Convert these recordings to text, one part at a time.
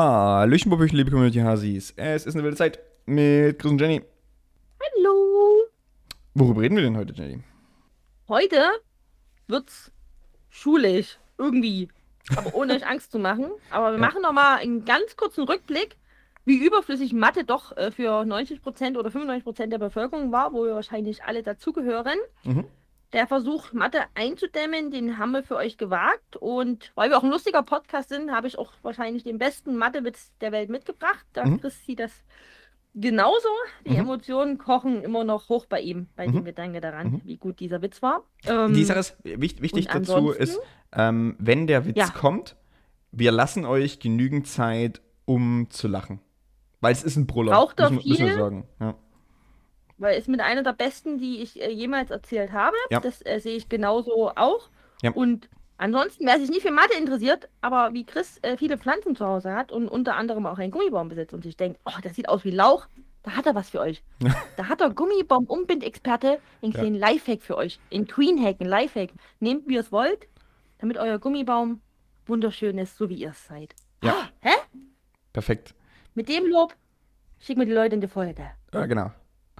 Hallöchen, Popöchen, liebe Community-Hasis. Es ist eine wilde Zeit mit Chris und Jenny. Hallo. Worüber reden wir denn heute, Jenny? Heute wird's schulisch. Irgendwie. Aber ohne euch Angst zu machen. Aber wir Ja. machen noch mal einen ganz kurzen Rückblick, wie überflüssig Mathe doch äh, für 90% oder 95% der Bevölkerung war, wo wir wahrscheinlich alle dazugehören. Mhm. Der Versuch, Mathe einzudämmen, den haben wir für euch gewagt. Und weil wir auch ein lustiger Podcast sind, habe ich auch wahrscheinlich den besten Mathewitz der Welt mitgebracht. Der Mhm. Sieht das genauso. Die Mhm. Emotionen kochen immer noch hoch bei ihm, bei Mhm. dem Gedanke daran, Mhm. wie gut dieser Witz war. Ähm, Die Sache ist, wichtig, wichtig dazu ist, ähm, wenn der Witz Ja. kommt, wir lassen euch genügend Zeit, um zu lachen. Weil es ist ein Brüller. Braucht er müssen, müssen wir viel? sagen. Ja. Weil es mit einer der besten, die ich äh, jemals erzählt habe. Ja. Das äh, sehe ich genauso auch. Ja. Und ansonsten, wer sich nicht für Mathe interessiert, aber wie Chris äh, viele Pflanzen zu Hause hat und unter anderem auch einen Gummibaum besitzt und sich denkt, oh, das sieht aus wie Lauch, da hat er was für euch. da hat der Gummibaum-Umbind-Experte einen Ja. kleinen Lifehack für euch. Ein Queen-Hack, ein Lifehack. Nehmt, wie ihr es wollt, damit euer Gummibaum wunderschön ist, so wie ihr es seid. Ja. Ah, hä? Perfekt. Mit dem Lob schicken wir die Leute in die Folge. Ja, genau.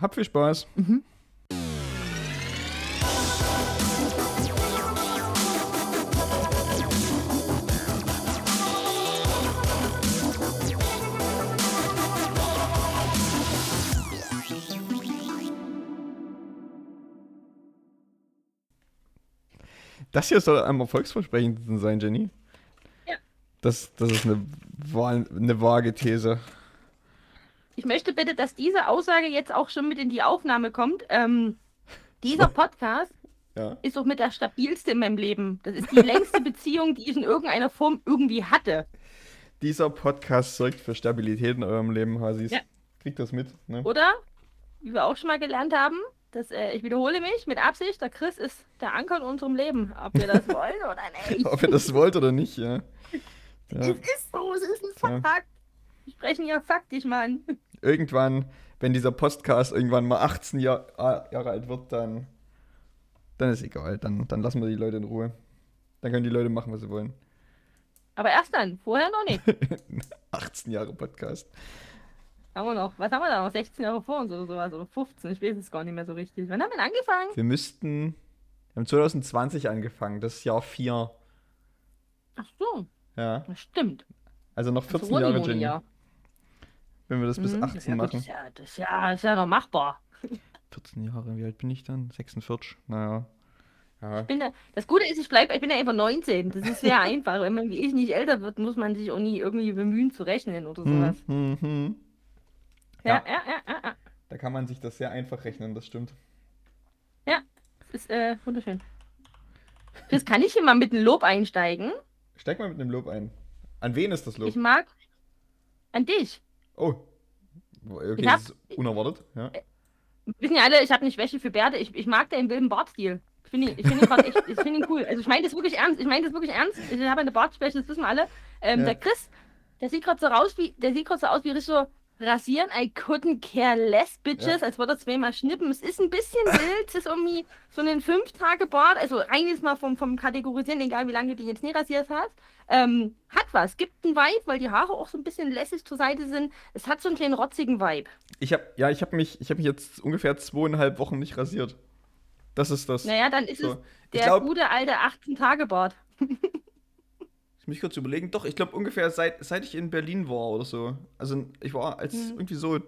Habt viel Spaß. Mhm. Das hier soll am erfolgsversprechendsten sein, Jenny. Ja. Das, das ist eine, eine vage These. Ich möchte bitte, dass diese Aussage jetzt auch schon mit in die Aufnahme kommt. Ähm, dieser Podcast Ja. ist auch mit der stabilste in meinem Leben. Das ist die längste Beziehung, die ich in irgendeiner Form irgendwie hatte. Dieser Podcast sorgt für Stabilität in eurem Leben, Hasis. Ja. Kriegt das mit, ne? Oder? Wie wir auch schon mal gelernt haben, dass, äh, ich wiederhole mich mit Absicht, der Chris ist der Anker in unserem Leben. Ob wir das wollen oder nicht. Ob ihr das wollt oder nicht, ja. ja. Es ist so, es ist ein Ja. Fakt. Wir sprechen ja faktisch, Mann. Irgendwann, wenn dieser Podcast irgendwann mal 18 Jahr, ah, Jahre alt wird, dann, dann ist egal. Dann, dann lassen wir die Leute in Ruhe. Dann können die Leute machen, was sie wollen. Aber erst dann, vorher noch nicht. 18 Jahre Podcast. Haben wir noch, was haben wir da noch? 16 Jahre vor uns oder sowas? Oder 15, ich weiß es gar nicht mehr so richtig. Wann haben wir denn angefangen? Wir müssten. Wir haben 2020 angefangen, das ist Jahr 4. Ach so, Ja. das stimmt. Also noch Das 14 Roni Jahre, Jenny. ja. Wenn wir das bis Mhm. 18 ja, gut, machen. Das ist, ja, das, ist ja, das ist ja noch machbar. 14 Jahre, wie alt bin ich dann? 46? Naja. Ja. Ich bin da, das Gute ist, ich bleib, ich bin ja einfach 19. Das ist sehr einfach. Wenn man wie ich nicht älter wird, muss man sich auch nie irgendwie bemühen zu rechnen oder sowas. Hm, hm, hm. Ja, Ja. ja, ja, ja. ja. Da kann man sich das sehr einfach rechnen, das stimmt. Das ist äh, wunderschön. Chris, kann ich hier mal mit einem Lob einsteigen? Steig mal mit einem Lob ein. An wen ist das Lob? Ich mag an dich. Oh. Okay, hab- das ist unerwartet. Ja. Wissen ja alle, ich habe nicht Wäsche für Bärte. Ich, ich mag deinen wilden Bartstil. Ich finde ihn, ich find ihn, grad echt- ich find ihn cool. Also ich meine das wirklich ernst. Ich meine das wirklich ernst. Ich habe eine Bartschwäche, das wissen alle. Ähm, Ja. Der Chris, der sieht gerade so raus wie, der sieht gerade so aus wie richtig so rasieren. I couldn't care less, bitches. Als würde er zweimal schnippen. Es ist ein bisschen wild. Es ist irgendwie so ein fünf Tage Bart. Also rein jetzt mal vom, vom Kategorisieren, egal wie lange du den jetzt nicht rasiert hast. Ähm, hat was. Gibt einen Vibe, weil die Haare auch so ein bisschen lässig zur Seite sind. Es hat so einen kleinen rotzigen Vibe. Ich habe ja, ich habe mich, ich habe mich jetzt ungefähr zweieinhalb Wochen nicht rasiert. Das ist das. Naja, dann ist So. es der glaub- gute alte 18-Tage-Bart. Ich mich kurz überlegen. Doch, ich glaube ungefähr seit, seit ich in Berlin war oder so. Also ich war als Mhm. irgendwie so.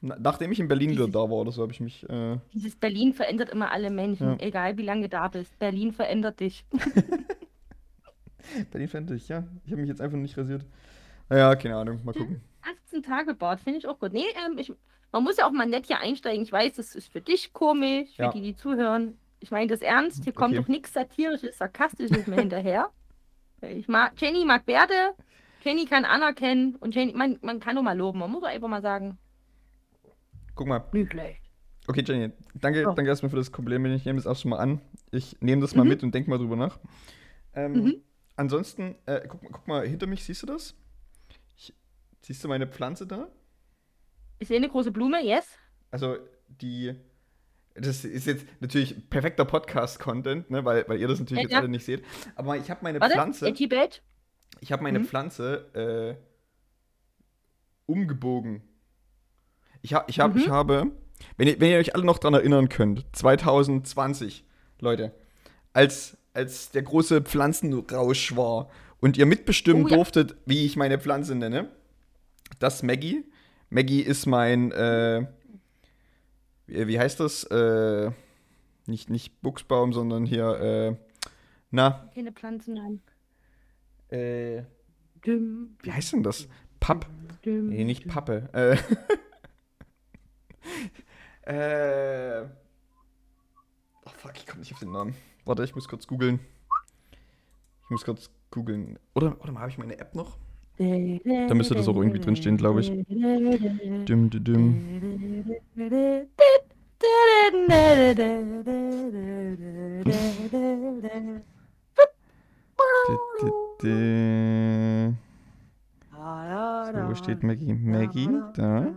Na, nachdem ich in Berlin wieder Dieses- da war oder so, habe ich mich. Äh, Dieses Berlin verändert immer alle Menschen, Ja. egal wie lange du da bist. Berlin verändert dich. Berlin fand ich, ja. Ich habe mich jetzt einfach nicht rasiert. Naja, keine Ahnung. Mal gucken. 18 Tage Bart, finde ich auch gut. Nee, ähm, ich, man muss ja auch mal nett hier einsteigen. Ich weiß, das ist für dich komisch, für Ja. die, die zuhören. Ich meine das ernst. Hier kommt Okay. doch nichts Satirisches, Sarkastisches mehr hinterher. Ich mag, Jenny mag Bärte, Jenny kann anerkennen und Jenny, man, man kann nur mal loben. Man muss einfach mal sagen, Guck mal. nicht schlecht. Okay, Jenny, danke, So. danke erstmal für das Kompliment. Ich nehme das auch schon mal an. Ich nehme das mal Mhm. mit und denke mal drüber nach. Ähm, Mhm. Ansonsten, äh, guck, mal- guck mal hinter mich, siehst du das? Ich, siehst du meine Pflanze da? Ich sehe eine große Blume, yes. Also, die. Das ist jetzt natürlich perfekter Podcast-Content, ne, weil, weil ihr das natürlich Ja, jetzt ja. alle nicht seht. Aber ich habe meine Warte, Pflanze. Tibet. Ich habe meine Mhm. Pflanze äh, umgebogen. Ich, ha ich, hab, Mhm. ich habe, wenn ihr, wenn ihr euch alle noch dran erinnern könnt, 2020, Leute, als, als der große Pflanzenrausch war und ihr mitbestimmen Oh ja. durftet, wie ich meine Pflanze nenne, das Maggie. Maggie ist mein, äh, wie, wie heißt das? Äh, nicht, nicht Buchsbaum, sondern hier, äh, na, Keine Pflanzen haben. äh, Düm, wie heißt denn das? Papp? düm, Nee, nicht düm. Pappe. Äh. äh. Oh fuck, ich komme nicht auf den Namen. Warte, ich muss kurz googeln. Ich muss kurz googeln. Oder, oder habe ich meine App noch? Da müsste das auch irgendwie drinstehen, glaub ich. Düm, düm, düm. Dü, dü, dü. So, wo steht Maggie? Maggie, da.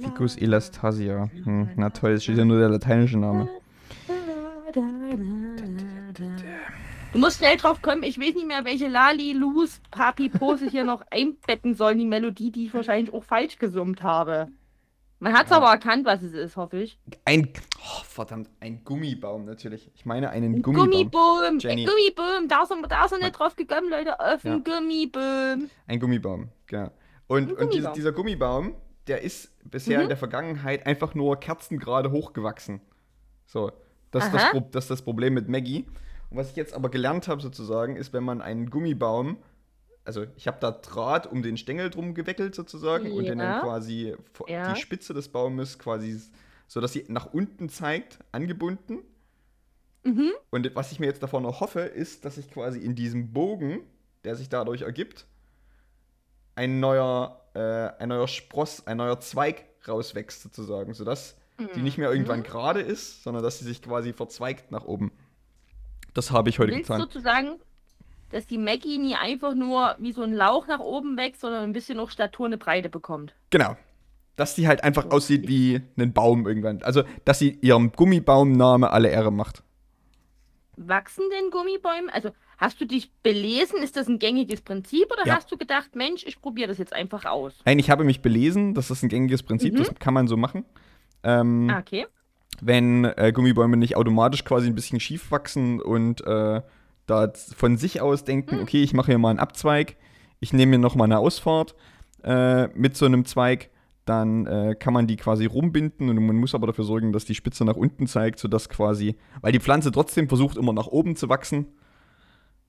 Ficus elastasia. Hm, na toll, es steht ja nur der lateinische Name. Du musst schnell drauf kommen. Ich weiß nicht mehr, welche Lali, Luz, Papi, Pose hier noch einbetten sollen. Die Melodie, die ich wahrscheinlich auch falsch gesummt habe. Man hat es aber erkannt, was es ist, hoffe ich. Ein, oh, verdammt, ein Gummibaum natürlich. Ich meine einen Gummibaum. Gummibaum. Jenny. Äh, Gummibaum. Da sind wir da sind nicht drauf gekommen, Leute. Auf Ja. Gummibaum. Ein Gummibaum, genau. Und, Ein und dieser, Gummibaum. dieser Gummibaum, der ist bisher Mhm. in der Vergangenheit einfach nur kerzengerade hochgewachsen. So, das ist das, das ist das Problem mit Maggie. Und was ich jetzt aber gelernt habe sozusagen, ist, wenn man einen Gummibaum, also ich habe da Draht um den Stängel drum gewickelt sozusagen und den dann Ja. quasi Ja. die Spitze des Baumes quasi, so dass sie nach unten zeigt, angebunden. Mhm. Und was ich mir jetzt davon noch hoffe, ist, dass ich quasi in diesem Bogen, der sich dadurch ergibt, ein neuer, äh, ein neuer Spross, ein neuer Zweig rauswächst sozusagen, sodass die nicht mehr irgendwann gerade ist, sondern dass sie sich quasi verzweigt nach oben. Das habe ich heute Willst getan. sozusagen, dass die Maggie nie einfach nur wie so ein Lauch nach oben wächst, sondern ein bisschen noch Statur, eine Breite bekommt. Genau. Dass die halt einfach aussieht wie ein Baum irgendwann. Also, dass sie ihrem Gummibaumname alle Ehre macht. Wachsen denn Gummibäume? Also hast du dich belesen? Ist das ein gängiges Prinzip oder Ja. hast du gedacht, Mensch, ich probiere das jetzt einfach aus? Nein, ich habe mich belesen, das ist ein gängiges Prinzip, Mhm. das kann man so machen. Ähm, Ah, okay. Wenn äh, Gummibäume nicht automatisch quasi ein bisschen schief wachsen und äh, da von sich aus denken, Hm. okay, ich mache hier mal einen Abzweig, ich nehme mir nochmal eine Ausfahrt äh, mit so einem Zweig, dann äh, kann man die quasi rumbinden und man muss aber dafür sorgen, dass die Spitze nach unten zeigt, sodass quasi, weil die Pflanze trotzdem versucht immer nach oben zu wachsen,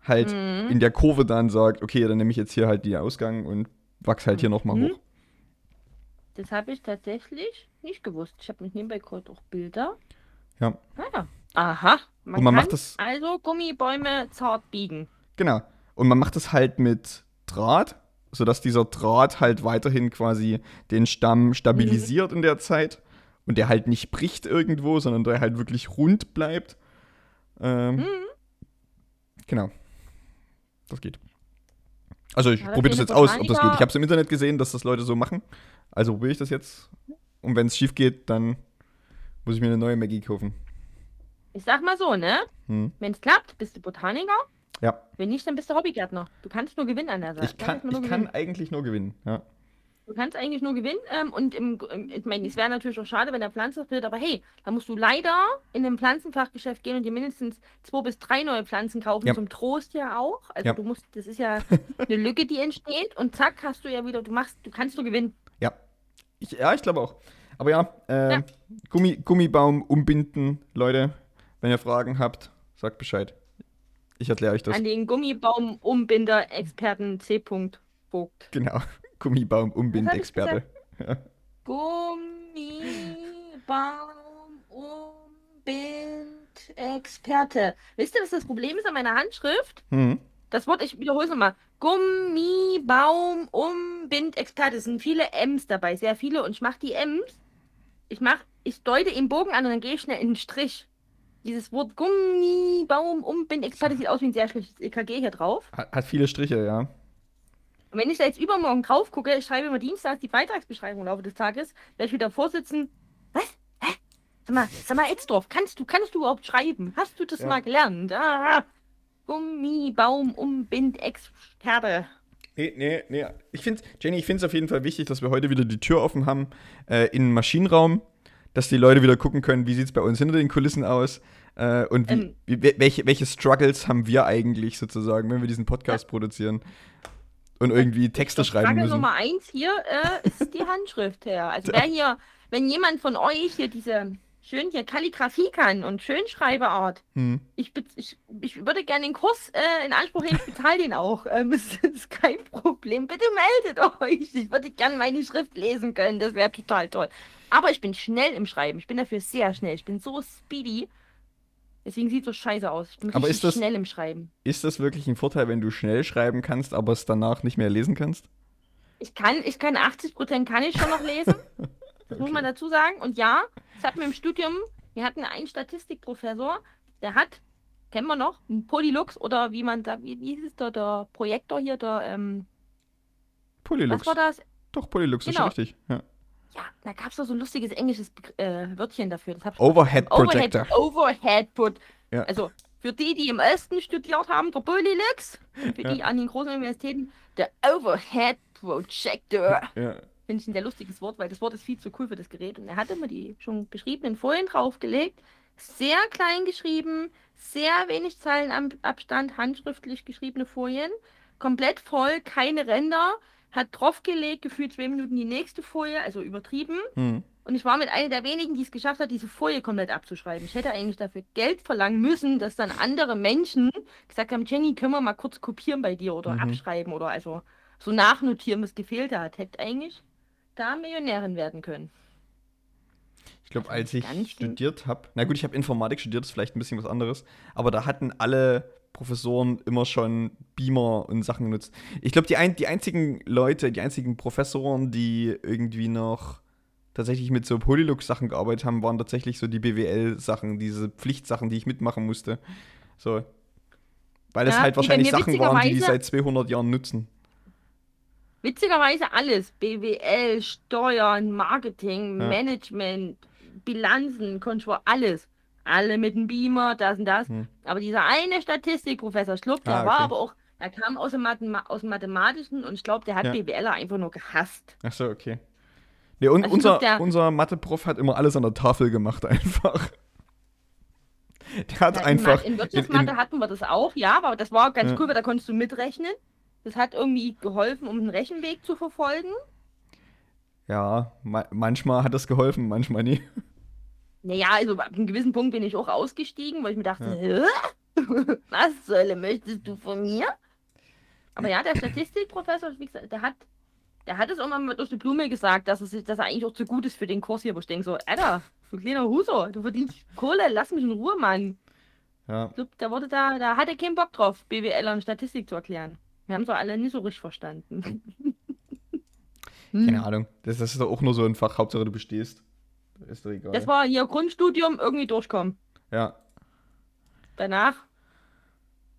halt Mhm. in der Kurve dann sagt, okay, dann nehme ich jetzt hier halt die Ausgang und wachse halt hier nochmal Mhm. hoch. Das habe ich tatsächlich nicht gewusst. Ich habe mich nebenbei gerade auch Bilder. Ja. Naja. Aha. Man, Und man kann macht das- also Gummibäume zart biegen. Genau. Und man macht das halt mit Draht, sodass dieser Draht halt weiterhin quasi den Stamm stabilisiert in der Zeit und der halt nicht bricht irgendwo, sondern der halt wirklich rund bleibt. Ähm, Mhm. Genau. Das geht. Also ich probiere das jetzt aus, ob das geht. Ich habe es im Internet gesehen, dass das Leute so machen. Also probiere ich das jetzt. Und wenn es schief geht, dann muss ich mir eine neue Maggie kaufen. Ich sag mal so, ne? Hm. Wenn es klappt, bist du Botaniker. Ja, Wenn nicht, dann bist du Hobbygärtner. Du kannst nur gewinnen an der Sache. ich kann, ich kann eigentlich nur gewinnen. Ja. Du kannst eigentlich nur gewinnen. Ähm, und im, im, ich meine, es wäre natürlich auch schade, wenn der Pflanze fehlt, aber hey, da musst du leider in ein Pflanzenfachgeschäft gehen und dir mindestens zwei bis drei neue Pflanzen kaufen, Ja. zum Trost ja auch. Also Ja. du musst, das ist ja eine Lücke, die entsteht und zack, hast du ja wieder, du machst, du kannst nur gewinnen. Ja. Ich, ja, ich glaube auch. Aber ja, äh, Ja. Gummi, Gummibaum umbinden, Leute. Wenn ihr Fragen habt, sagt Bescheid. Ich erkläre euch das. An den Gummibaum-Umbinder-Experten C. Vogt. Genau. Gummibaum Umbindexperte. Gummibaum-Umbind-Experte. Wisst ihr, was das Problem ist an meiner Handschrift? Hm. Das Wort, ich wiederhole es nochmal. Gummibaum-Umbind-Experte. Es sind viele M's dabei, sehr viele. Und ich mache die M's. Ich mache, ich deute im Bogen an und dann gehe ich schnell in den Strich. Dieses Wort Gummibaum-Umbind-Experte sieht aus wie ein sehr schlechtes EKG hier drauf. Hat, hat viele Striche, ja. Und wenn ich da jetzt übermorgen drauf gucke, ich schreibe immer dienstags die Beitragsbeschreibung im Laufe des Tages, werde ich wieder vorsitzen. Was? Hä? Sag mal, sag mal, Etzdorf, kannst du, kannst du überhaupt schreiben? Hast du das Ja. mal gelernt? Ah, Gummibaum, Umbindexperte. Nee, nee, nee. Ich finde, Jenny, ich finde es auf jeden Fall wichtig, dass wir heute wieder die Tür offen haben äh, in den Maschinenraum, dass die Leute wieder gucken können, wie sieht es bei uns hinter den Kulissen aus äh, und wie, Ähm. wie, wel- welche, welche Struggles haben wir eigentlich sozusagen, wenn wir diesen Podcast produzieren und irgendwie Texte schreiben Frage müssen. Nummer eins hier äh, ist die Handschrift her. Also wer hier, wenn jemand von euch hier diese schön hier Kalligrafie kann und Schönschreibeart, Hm. ich, ich, ich würde gerne den Kurs äh, in Anspruch nehmen, ich bezahle den auch. Ähm, es ist kein Problem. Bitte meldet euch. Ich würde gerne meine Schrift lesen können. Das wäre total toll. Aber ich bin schnell im Schreiben. Ich bin dafür sehr schnell. Ich bin so speedy. Deswegen sieht es so scheiße aus. Ich bin Aber ist das- schnell im Schreiben. Ist das wirklich ein Vorteil, wenn du schnell schreiben kannst, aber es danach nicht mehr lesen kannst? Ich kann, ich kann 80 Prozent kann ich schon noch lesen. Das muss man dazu sagen. Und ja, das hatten wir im Studium, wir hatten einen Statistikprofessor, der hat, kennen wir noch, einen Polylux oder wie man da, wie, wie hieß es da, der Projektor hier, der, ähm, Polylux. was war das? Doch, Polylux ist Genau. schon richtig. Ja. Ja, da gab es doch so ein lustiges englisches äh, Wörtchen dafür. Das Overhead Projector. Overhead, Overhead. Ja. Also für die, die im Osten studiert haben, der Polylux. Für die an den großen Universitäten, der Overhead Projector. Ja. Finde ich ein sehr lustiges Wort, weil das Wort ist viel zu cool für das Gerät. Und er hat immer die schon beschriebenen Folien draufgelegt. Sehr klein geschrieben, sehr wenig Zeilenabstand, handschriftlich geschriebene Folien. Komplett voll, keine Ränder. Hat draufgelegt, gefühlt zwei Minuten die nächste Folie, also übertrieben. Hm. Und ich war mit einer der wenigen, die es geschafft hat, diese Folie komplett abzuschreiben. Ich hätte eigentlich dafür Geld verlangen müssen, dass dann andere Menschen gesagt haben, Jenny, können wir mal kurz kopieren bei dir oder Mhm. abschreiben oder also so nachnotieren, was gefehlt hat. Hätte eigentlich da Millionärin werden können. Ich glaube, Also als ich studiert habe, na gut, ich habe Informatik studiert, ist vielleicht ein bisschen was anderes, aber da hatten alle Professoren immer schon Beamer und Sachen genutzt. Ich glaube, die, ein, die einzigen Leute, die einzigen Professoren, die irgendwie noch tatsächlich mit so Polylux-Sachen gearbeitet haben, waren tatsächlich so die BWL-Sachen, diese Pflichtsachen, die ich mitmachen musste. So. Weil es Ja, halt wahrscheinlich Sachen waren, die die seit 200 Jahren nutzen. Witzigerweise alles. BWL, Steuern, Marketing, Ja. Management, Bilanzen, Kontrolle, alles. Alle mit dem Beamer, das und das. Hm. Aber dieser eine Statistikprofessor, glaube, der Ah, war okay. aber auch, er kam aus dem, Mathema aus dem Mathematischen und ich glaube, der hat Ja. BWLer einfach nur gehasst. Ach so, okay. Nee, und Also unser, glaub, unser Mathe-Prof hat immer alles an der Tafel gemacht, einfach. Der hat Ja, in einfach. Ma- In Wirtschaftsmathe hatten wir das auch, ja, aber das war ganz Ja. cool, weil da konntest du mitrechnen. Das hat irgendwie geholfen, um den Rechenweg zu verfolgen. ja, ma manchmal hat das geholfen, manchmal nie. Naja, also ab einem gewissen Punkt bin ich auch ausgestiegen, weil ich mir dachte, Hä? was Hölle möchtest du von mir? Aber ja, der Statistikprofessor, wie gesagt, der hat, der hat es irgendwann mal durch die Blume gesagt, dass, es, dass er eigentlich auch zu gut ist für den Kurs hier, wo ich denke so, Alter, du kleiner Huso, du verdienst Kohle, lass mich in Ruhe, Mann. Ja. Der wurde da, da hatte keinen Bock drauf, BWL und Statistik zu erklären. Wir haben es doch alle nicht so richtig verstanden. Keine Ahnung. Das, das ist doch auch nur so ein Fach, Hauptsache du bestehst. Ist doch egal. Das war hier Grundstudium, irgendwie durchkommen. ja. Danach,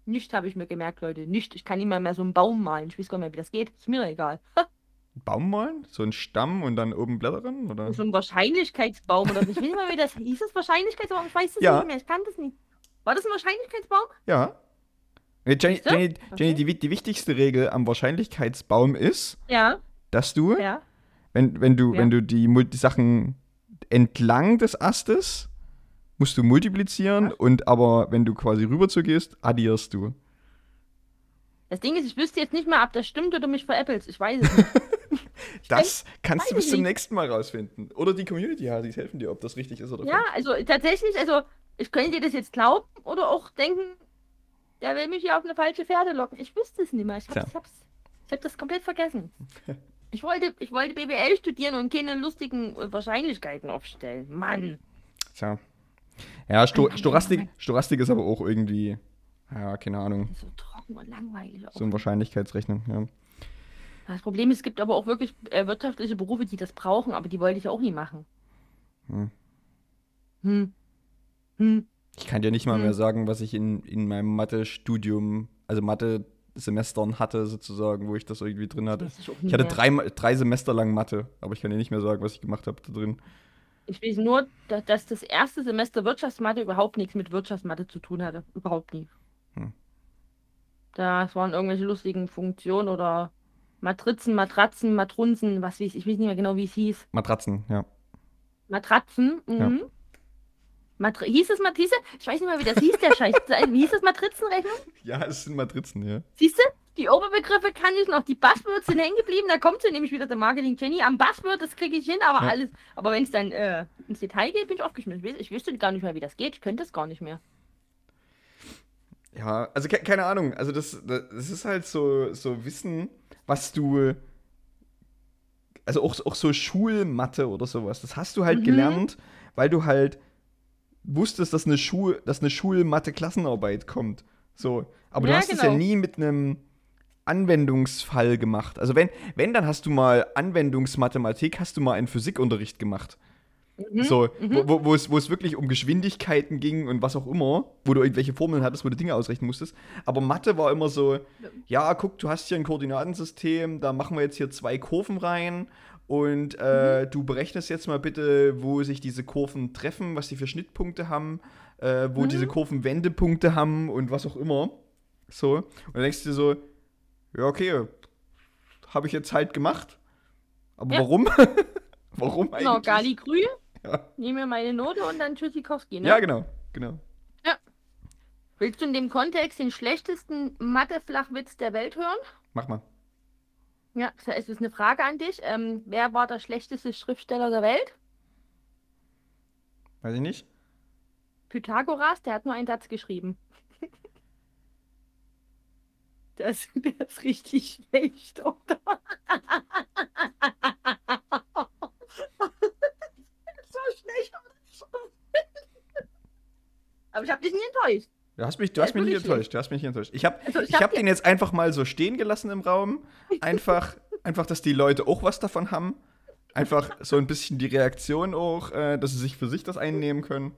nicht habe ich mir gemerkt, Leute. Nicht. Ich kann nicht mal mehr so einen Baum malen. Ich weiß gar nicht mehr, wie das geht. Ist mir egal. Baum malen? So ein Stamm und dann oben Blätter drin? Oder? So ein Wahrscheinlichkeitsbaum oder so. Ich weiß nicht mal, wie das hieß. Das Wahrscheinlichkeitsbaum? Ich weiß es Ja. nicht mehr. Ich kann das nicht. War das ein Wahrscheinlichkeitsbaum? Ja. Jenny? Jenny, Jenny Okay. die, die wichtigste Regel am Wahrscheinlichkeitsbaum ist, Ja, dass du, ja. wenn, wenn du, wenn du die Sachen entlang des Astes musst du multiplizieren Was? und aber wenn du quasi rüber zu gehst, addierst du. Das Ding ist, ich wüsste jetzt nicht mehr, ob das stimmt oder mich veräppelst. Ich weiß es nicht. Das kannst du bis zum nicht. nächsten Mal rausfinden. Oder die Community hat, die helfen dir, ob das richtig ist oder ja, falsch. also tatsächlich, also ich könnte dir das jetzt glauben oder auch denken, der will mich hier auf eine falsche Pferde locken. Ich wüsste es nicht mehr. Ich habe ich hab's, ich hab das komplett vergessen. Ich wollte, ich wollte BWL studieren und keine lustigen äh, Wahrscheinlichkeiten aufstellen. Mann. Tja. Ja, Sto Storastik, Mann. Storastik ist aber auch irgendwie, ja, keine Ahnung, So trocken und langweilig. Auch. so ein Wahrscheinlichkeitsrechnen. Ja. Das Problem ist, es gibt aber auch wirklich äh, wirtschaftliche Berufe, die das brauchen, aber die wollte ich auch nie machen. Hm. Hm. Hm. Ich kann dir nicht mal Hm. mehr sagen, was ich in, in meinem Mathe-Studium, also Mathe-Semestern hatte, sozusagen, wo ich das irgendwie drin hatte. Ich hatte drei, drei Semester lang Mathe, aber ich kann dir nicht mehr sagen, was ich gemacht habe da drin. Ich weiß nur, da- dass das erste Semester Wirtschaftsmathe überhaupt nichts mit Wirtschaftsmathe zu tun hatte. Überhaupt nie. Hm. Das waren irgendwelche lustigen Funktionen oder Matrizen, Matratzen, Matrunzen, was weiß ich, ich weiß nicht mehr genau, wie es hieß. Matratzen, ja. Matratzen, mhm. Matri hieß es Matrise? Ich weiß nicht mal, wie das hieß, der Scheiß. Wie hieß das Matrizenrechnung? Ja, es sind Matrizen, ja. Siehst du? Die Oberbegriffe kann ich noch, die Buzzwords sind hängen geblieben, da kommt sie nämlich wieder der Marketing Jenny. Am Buzzword, das kriege ich hin, aber Ja. alles. Aber wenn es dann äh, ins Detail geht, bin ich aufgeschmissen. Ich, wüsste gar nicht mehr, wie das geht. Ich könnte es gar nicht mehr. Ja, also ke keine Ahnung. Also das, das das ist halt so, so Wissen, was du. Also auch, auch so Schulmathe oder sowas. Das hast du halt Mhm. gelernt, weil du halt wusstest, dass eine, Schul dass eine Schulmathe-Klassenarbeit kommt. So. Aber du Ja, hast es ja genau. nie mit einem Anwendungsfall gemacht. Also wenn, wenn, dann hast du mal Anwendungsmathematik, hast du mal einen Physikunterricht gemacht. Mhm. So, wo, wo, wo, es, wo es wirklich um Geschwindigkeiten ging und was auch immer, wo du irgendwelche Formeln hattest, wo du Dinge ausrechnen musstest. Aber Mathe war immer so, ja, guck, du hast hier ein Koordinatensystem, da machen wir jetzt hier zwei Kurven rein und äh, du berechnest jetzt mal bitte, wo sich diese Kurven treffen, was die für Schnittpunkte haben, äh, wo Mhm. diese Kurven Wendepunkte haben und was auch immer. So, und dann denkst du dir so, ja, okay, habe ich jetzt halt gemacht. Aber Ja. warum? warum eigentlich? Genau, Gali Grü, Ja. nehme mir meine Note und dann Tschüssikowski, ne? Ja, genau, genau. Willst du in dem Kontext den schlechtesten Mathe-Flachwitz der Welt hören? Mach mal. Ja, es ist eine Frage an dich. Ähm, wer war der schlechteste Schriftsteller der Welt? Weiß ich nicht. Pythagoras, der hat nur einen Satz geschrieben. Das, der ist richtig schlecht, oder? so schlecht. Aber ich habe dich nie enttäuscht. Du hast mich, du hast mich nicht enttäuscht. Du hast mich nicht enttäuscht. Ich habe Also, ich hab hab den jetzt einfach mal so stehen gelassen im Raum. Einfach, einfach, dass die Leute auch was davon haben. Einfach so ein bisschen die Reaktion auch, äh, dass sie sich für sich das einnehmen können.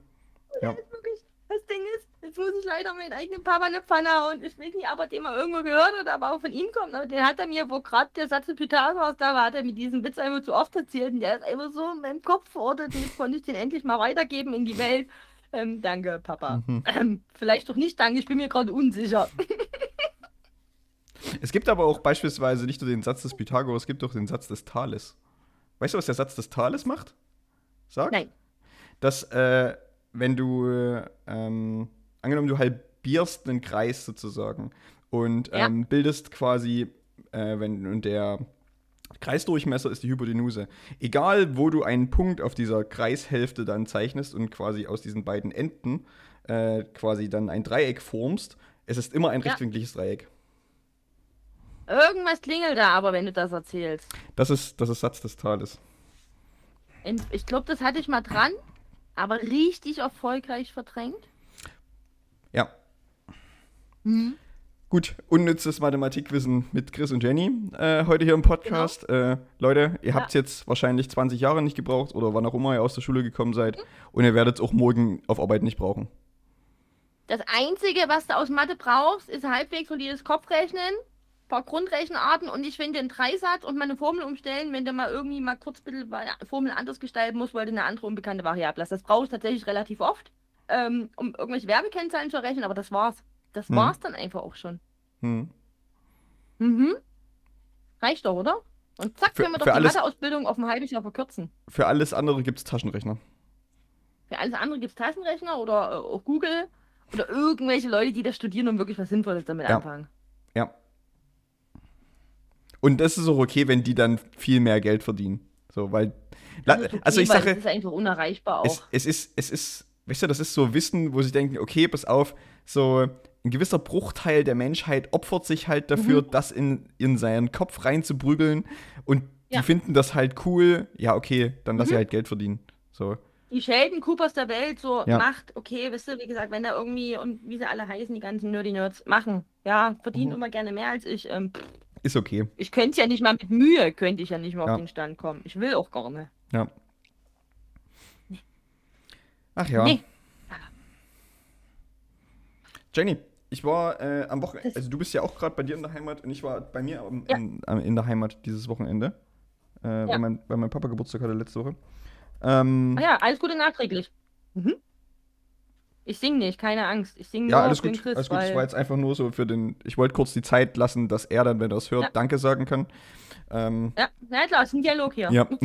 Ja. Wirklich, das Ding ist, jetzt muss ich leider meinen eigenen Papa eine Pfanne hauen. Ich weiß nicht, ob er den mal irgendwo gehört hat, aber auch von ihm kommt. Aber den hat er mir, wo gerade der Satz mit Pythagoras da war, hat er mir diesen Witz einfach zu oft erzählt. Und der ist einfach so in meinem Kopf verortet. Jetzt konnte ich den endlich mal weitergeben in die Welt. Ähm, danke, Papa. Mhm. Ähm, vielleicht doch nicht danke, ich bin mir gerade unsicher. Es gibt aber auch beispielsweise nicht nur den Satz des Pythagoras, es gibt auch den Satz des Thales. Weißt du, was der Satz des Thales macht? Sag? Nein. Dass, äh, wenn du, äh, ähm, angenommen, du halbierst einen Kreis sozusagen und Ja. ähm, bildest quasi, äh, wenn, und der Kreisdurchmesser ist die Hypotenuse. Egal, wo du einen Punkt auf dieser Kreishälfte dann zeichnest und quasi aus diesen beiden Enden äh, quasi dann ein Dreieck formst, es ist immer ein Ja. rechtwinkliges Dreieck. Irgendwas klingelt da aber, wenn du das erzählst. Das ist, das ist Satz des Tales. Ich glaube, das hatte ich mal dran, aber richtig erfolgreich verdrängt. Ja. Mhm. Gut, unnützes Mathematikwissen mit Chris und Jenny äh, heute hier im Podcast. Äh, Leute, ihr Ja. habt es jetzt wahrscheinlich 20 Jahre nicht gebraucht oder wann auch immer ihr aus der Schule gekommen seid und ihr werdet es auch morgen auf Arbeit nicht brauchen. Das Einzige, was du aus Mathe brauchst, ist halbwegs solides Kopfrechnen, ein paar Grundrechenarten und ich finde den Dreisatz und mal eine Formel umstellen, wenn du mal irgendwie mal kurz ein bisschen Formel anders gestalten musst, weil du eine andere unbekannte Variable hast. Das brauchst du tatsächlich relativ oft, ähm, um irgendwelche Werbekennzahlen zu errechnen, aber das war's. Das Hm. war's dann einfach auch schon. Hm. Mhm. Reicht doch, oder? Und zack, Für- können wir doch die alles- Matheausbildung auf ein halbes Jahr verkürzen. Für alles andere gibt es Taschenrechner. Für alles andere gibt es Taschenrechner oder äh, auch Google oder irgendwelche Leute, die das studieren und wirklich was Sinnvolles damit Ja. anfangen. Ja. Und das ist auch okay, wenn die dann viel mehr Geld verdienen. So, weil. Okay, also ich sage, Das ist einfach unerreichbar auch. es, es ist, es ist, weißt du, das ist so Wissen, wo sie denken, okay, pass auf, so ein gewisser Bruchteil der Menschheit opfert sich halt dafür, Mhm. das in, in seinen Kopf reinzuprügeln und die Ja. finden das halt cool. Ja, okay, dann lass Mhm. sie halt Geld verdienen. So. die Sheldon Coopers der Welt so Ja. macht, okay, wisst ihr, wie gesagt, wenn da irgendwie und wie sie alle heißen, die ganzen Nerdy-Nerds machen, ja, verdienen Mhm. immer gerne mehr als ich. Ähm, Ist okay. ich könnte ja nicht mal mit Mühe, könnte ich ja nicht mal Ja. auf den Stand kommen. Ich will auch gar nicht. Ja. Ach ja. Nee. Jenny, ich war äh, am Wochenende, also du bist ja auch gerade bei dir in der Heimat und ich war bei mir am, Ja. in, in der Heimat dieses Wochenende, äh, weil, mein, weil mein Papa Geburtstag hatte letzte Woche. Ähm, Ah ja, alles Gute nachträglich. Mhm. Ich sing nicht, keine Angst. Ich sing ja, nur alles für den gut. Chris, alles gut. Das war jetzt einfach nur so für den. Ich wollte kurz die Zeit lassen, dass er dann, wenn er es hört, Ja. Danke sagen kann. Ähm, Ja, na klar, ist ein Dialog hier. ja.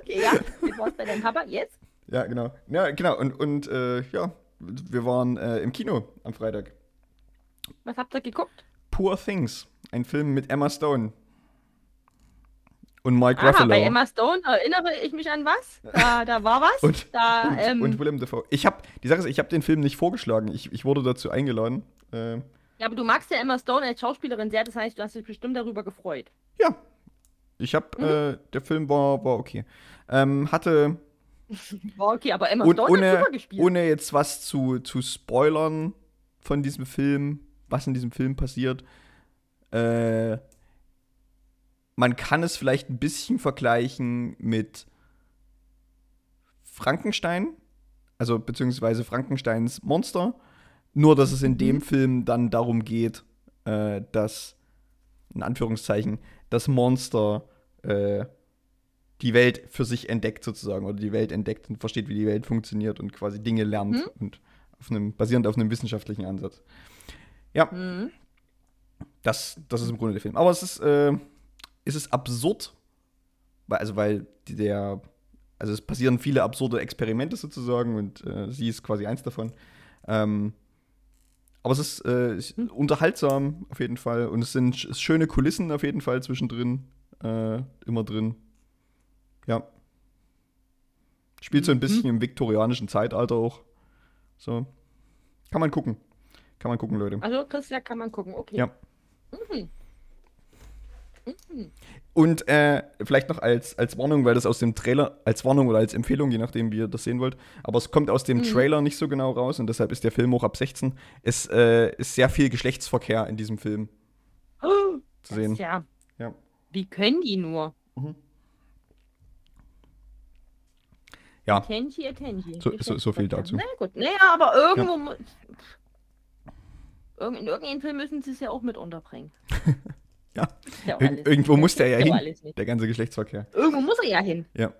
Okay, ja. Wie war's bei deinem Papa? Jetzt? ja, genau. Ja, genau. Und, und äh, ja, wir waren äh, im Kino am Freitag. Was habt ihr geguckt? Poor Things, ein Film mit Emma Stone. Und Mike Aha, Ruffalo. bei Emma Stone erinnere ich mich an was? Da, da war was. Und- da, und, ähm, und Willem Dafoe. Ich habe, die Sache ist, ich habe den Film nicht vorgeschlagen. Ich, ich wurde dazu eingeladen. Äh, ja, aber du magst ja Emma Stone als Schauspielerin sehr, das heißt, du hast dich bestimmt darüber gefreut. ja. Ich habe, Mhm. äh, der Film war, war okay. Ähm, hatte, War okay, aber Emma Stone hat ohne, super gespielt. ohne jetzt was zu, zu spoilern von diesem Film, was in diesem Film passiert, äh, man kann es vielleicht ein bisschen vergleichen mit Frankenstein, also beziehungsweise Frankensteins Monster, nur dass es in dem Mhm. Film dann darum geht, äh, dass, in Anführungszeichen, das Monster äh, die Welt für sich entdeckt sozusagen oder die Welt entdeckt und versteht, wie die Welt funktioniert und quasi Dinge lernt Mhm. und auf einem, basierend auf einem wissenschaftlichen Ansatz. Ja, Mhm. das, das ist im Grunde der Film. Aber es ist, äh, es ist absurd, weil, also weil der, also es passieren viele absurde Experimente sozusagen und äh, sie ist quasi eins davon. Ähm, aber es ist, äh, ist unterhaltsam auf jeden Fall und es sind sch schöne Kulissen auf jeden Fall zwischendrin, äh, immer drin. Ja. Spielt so ein Mhm. bisschen im viktorianischen Zeitalter auch. So. Kann man gucken. Kann man gucken, Leute. Also, Chris, ja, kann man gucken. Okay. Ja. Mhm. Und äh, vielleicht noch als, als Warnung, weil das aus dem Trailer, als Warnung oder als Empfehlung, je nachdem, wie ihr das sehen wollt, aber es kommt aus dem Mhm. Trailer nicht so genau raus und deshalb ist der Film auch ab 16. Es äh, ist sehr viel Geschlechtsverkehr in diesem Film Oh, zu sehen. ja. Ja. Wie können die nur? Ja. Attention, attention. So- so- so viel dazu. Na gut. Naja, aber irgendwo. mu- Irgend, in irgendeinem Film müssen sie es ja auch mit unterbringen. Ja. Ja Ir irgendwo muss der ja hin, der ganze Geschlechtsverkehr. Irgendwo muss er ja hin. Ja.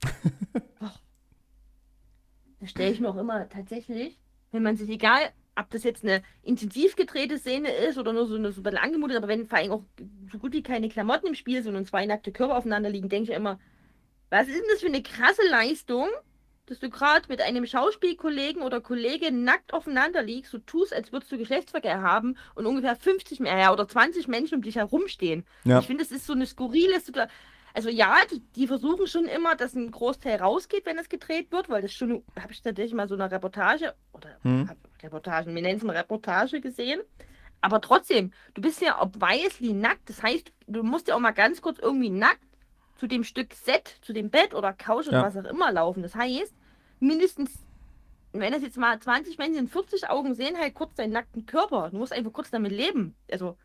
Da stelle ich mir auch immer tatsächlich, wenn man sich egal, ob das jetzt eine intensiv gedrehte Szene ist oder nur so eine so ein bisschen angemutet, aber wenn vor allem auch so gut wie keine Klamotten im Spiel sind und zwei nackte Körper aufeinander liegen, denke ich ja immer, was ist denn das für eine krasse Leistung, dass du gerade mit einem Schauspielkollegen oder Kollegin nackt aufeinander liegst, so tust, als würdest du Geschlechtsverkehr haben und ungefähr 50 mehr oder 20 Menschen um dich herumstehen. Ja. Ich finde, das ist so eine skurrile Situation. Also ja, die, die versuchen schon immer, dass ein Großteil rausgeht, wenn es gedreht wird, weil das schon, habe ich tatsächlich mal so eine Reportage, oder Hm. Reportagen, wir nennen es mal Reportage gesehen. Aber trotzdem, du bist ja obviously nackt, das heißt, du musst ja auch mal ganz kurz irgendwie nackt zu dem Stück Set, zu dem Bett oder Couch oder Ja. was auch immer laufen. Das heißt, mindestens, wenn das jetzt mal 20 Menschen in 40 Augen sehen, halt kurz deinen nackten Körper. Du musst einfach kurz damit leben. Also,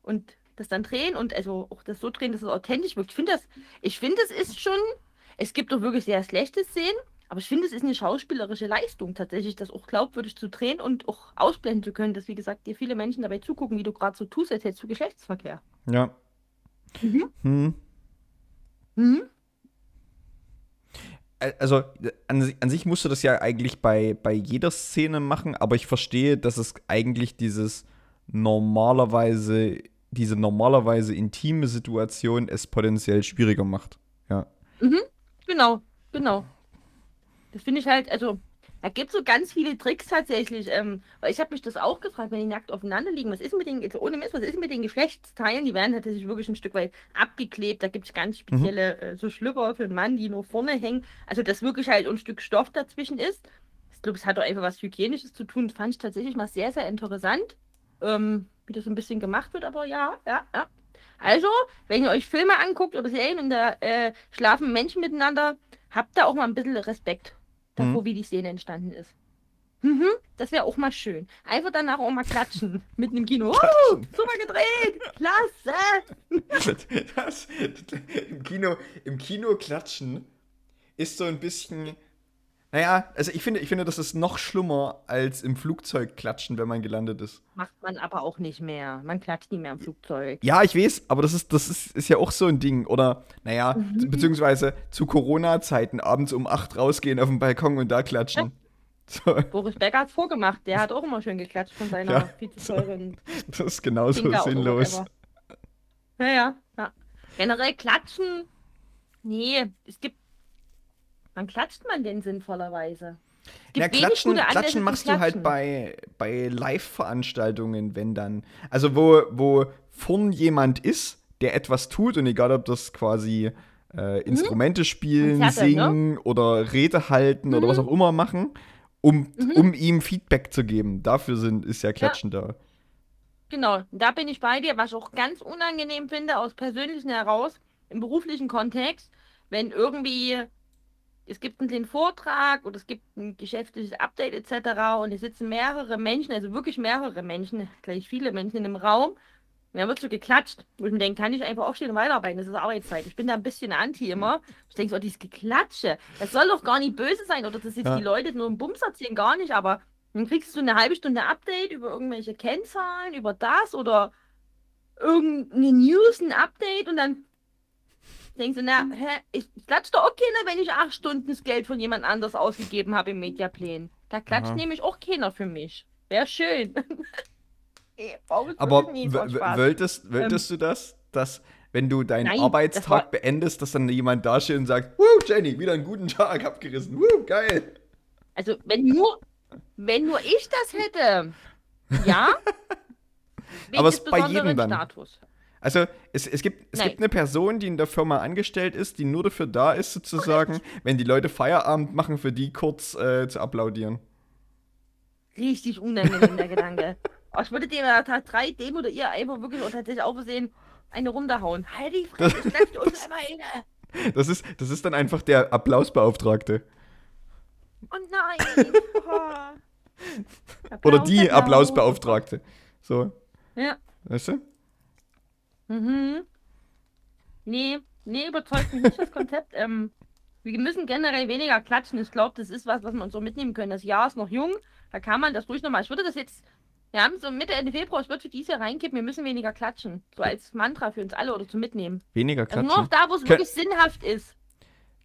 und das dann drehen und also auch das so drehen, dass es authentisch wirkt. Ich finde das, ich finde, es ist schon, es gibt doch wirklich sehr schlechte Szenen, aber ich finde, es ist eine schauspielerische Leistung tatsächlich, das auch glaubwürdig zu drehen und auch ausblenden zu können, dass, wie gesagt, dir viele Menschen dabei zugucken, wie du gerade so tust, als hättest du Geschlechtsverkehr. Ja. Mhm. Hm. Mhm. Also an, an sich musst du das ja eigentlich bei, bei jeder Szene machen, aber ich verstehe, dass es eigentlich dieses normalerweise, diese normalerweise intime Situation es potenziell schwieriger macht. Ja. Genau, genau. Das finde ich halt, also, da gibt es so ganz viele Tricks tatsächlich. Ähm, weil ich habe mich das auch gefragt, wenn die nackt aufeinander liegen, was ist mit den, ohne Mist, was ist mit den Geschlechtsteilen? Die werden tatsächlich wirklich ein Stück weit abgeklebt. Da gibt es ganz spezielle äh, so Schlüpper für einen Mann, die nur vorne hängen. Also, dass wirklich halt ein Stück Stoff dazwischen ist. Ich glaube, es hat doch einfach was Hygienisches zu tun. Das fand ich tatsächlich mal sehr, sehr interessant, ähm, wie das so ein bisschen gemacht wird. Aber ja, ja, ja. Also, wenn ihr euch Filme anguckt oder Serien und da äh, schlafen Menschen miteinander, habt da auch mal ein bisschen Respekt davor, Mhm. wie die Szene entstanden ist. Mhm, das wäre auch mal schön. Einfach danach auch mal klatschen. Mitten im Kino. Uh, super gedreht! Klasse! Das, im, Kino, Im Kino klatschen ist so ein bisschen Naja, also ich finde, ich finde, das ist noch schlimmer als im Flugzeug klatschen, wenn man gelandet ist. Macht man aber auch nicht mehr. Man klatscht nicht mehr im Flugzeug. Ja, ich weiß, aber das ist, das ist, ist ja auch so ein Ding. Oder, naja, Mhm. beziehungsweise zu Corona-Zeiten abends um 8 rausgehen auf den Balkon und da klatschen. So, Boris Becker hat vorgemacht. Der hat auch immer schön geklatscht von seiner Ja. viel zu teuren das ist genauso Finger sinnlos. whatever. Ja, ja, ja. Generell klatschen. Nee, es gibt. Wann klatscht man denn sinnvollerweise? Gibt Ja, wenig klatschen, klatschen machst du halt Klatschen. bei, bei Live-Veranstaltungen, wenn dann. Also wo, wo vorn jemand ist, der etwas tut und egal ob das quasi äh, Instrumente spielen, Mhm. Konzerte, ne? singen oder Rede halten oder Mhm. was auch immer machen, um, Mhm. um ihm Feedback zu geben. Dafür sind, ist ja Klatschen da. Genau, da bin ich bei dir, was ich auch ganz unangenehm finde, aus persönlichen heraus, im beruflichen Kontext, wenn irgendwie es gibt einen kleinen Vortrag oder es gibt ein geschäftliches Update etc. und es sitzen mehrere Menschen, also wirklich mehrere Menschen, gleich viele Menschen in einem Raum. Und dann wird so geklatscht. Wo ich mir denke, kann ich einfach aufstehen und weiterarbeiten? Das ist Arbeitszeit. Ich bin da ein bisschen anti immer. Ich denke so, oh, dieses Geklatsche, das soll doch gar nicht böse sein oder dass jetzt Ja. die Leute nur einen Bums erzählen, gar nicht, aber dann kriegst du eine halbe Stunde Update über irgendwelche Kennzahlen, über das oder irgendeine News, ein Update und dann denkst du, na, hä, ich, ich klatsch doch auch keiner, wenn ich acht Stunden das Geld von jemand anders ausgegeben habe im Mediaplan. Da klatscht Aha. nämlich auch keiner für mich. Wäre schön. Ich Aber wolltest, wolltest du das, dass wenn du deinen Nein, Arbeitstag beendest, dass dann jemand dasteht und sagt, Wuh, Jenny, wieder einen guten Tag abgerissen. Wuh, geil. Also, wenn nur, wenn nur ich das hätte, ja. wegen Aber es bei jedem besonderen dann. Status. Also es, es, gibt, es Nein. gibt eine Person, die in der Firma angestellt ist, die nur dafür da ist, sozusagen, wenn die Leute Feierabend machen, für die kurz äh, zu applaudieren. Richtig unangenehm, der Gedanke. Oh, ich würde dem Tag 3, dem oder ihr einfach wirklich auch tatsächlich auch versehen, eine runterhauen. Halt die Fresse, unten einmal eine. Das ist, das ist dann einfach der Applausbeauftragte. Oh nein. Oh. Oder die Applaus. Applausbeauftragte. So, Ja. weißt du? Mhm. Nee, nee, überzeugt mich nicht das Konzept. Ähm, wir müssen generell weniger klatschen. Ich glaube, das ist was, was man so mitnehmen können. Das Jahr ist noch jung, da kann man das ruhig nochmal. Ich würde das jetzt, wir haben so Mitte, Ende Februar, ich würde für dieses Jahr reinkippen, wir müssen weniger klatschen. So als Mantra für uns alle oder zum Mitnehmen. Weniger Also nur noch klatschen. da, wo es wirklich sinnhaft ist.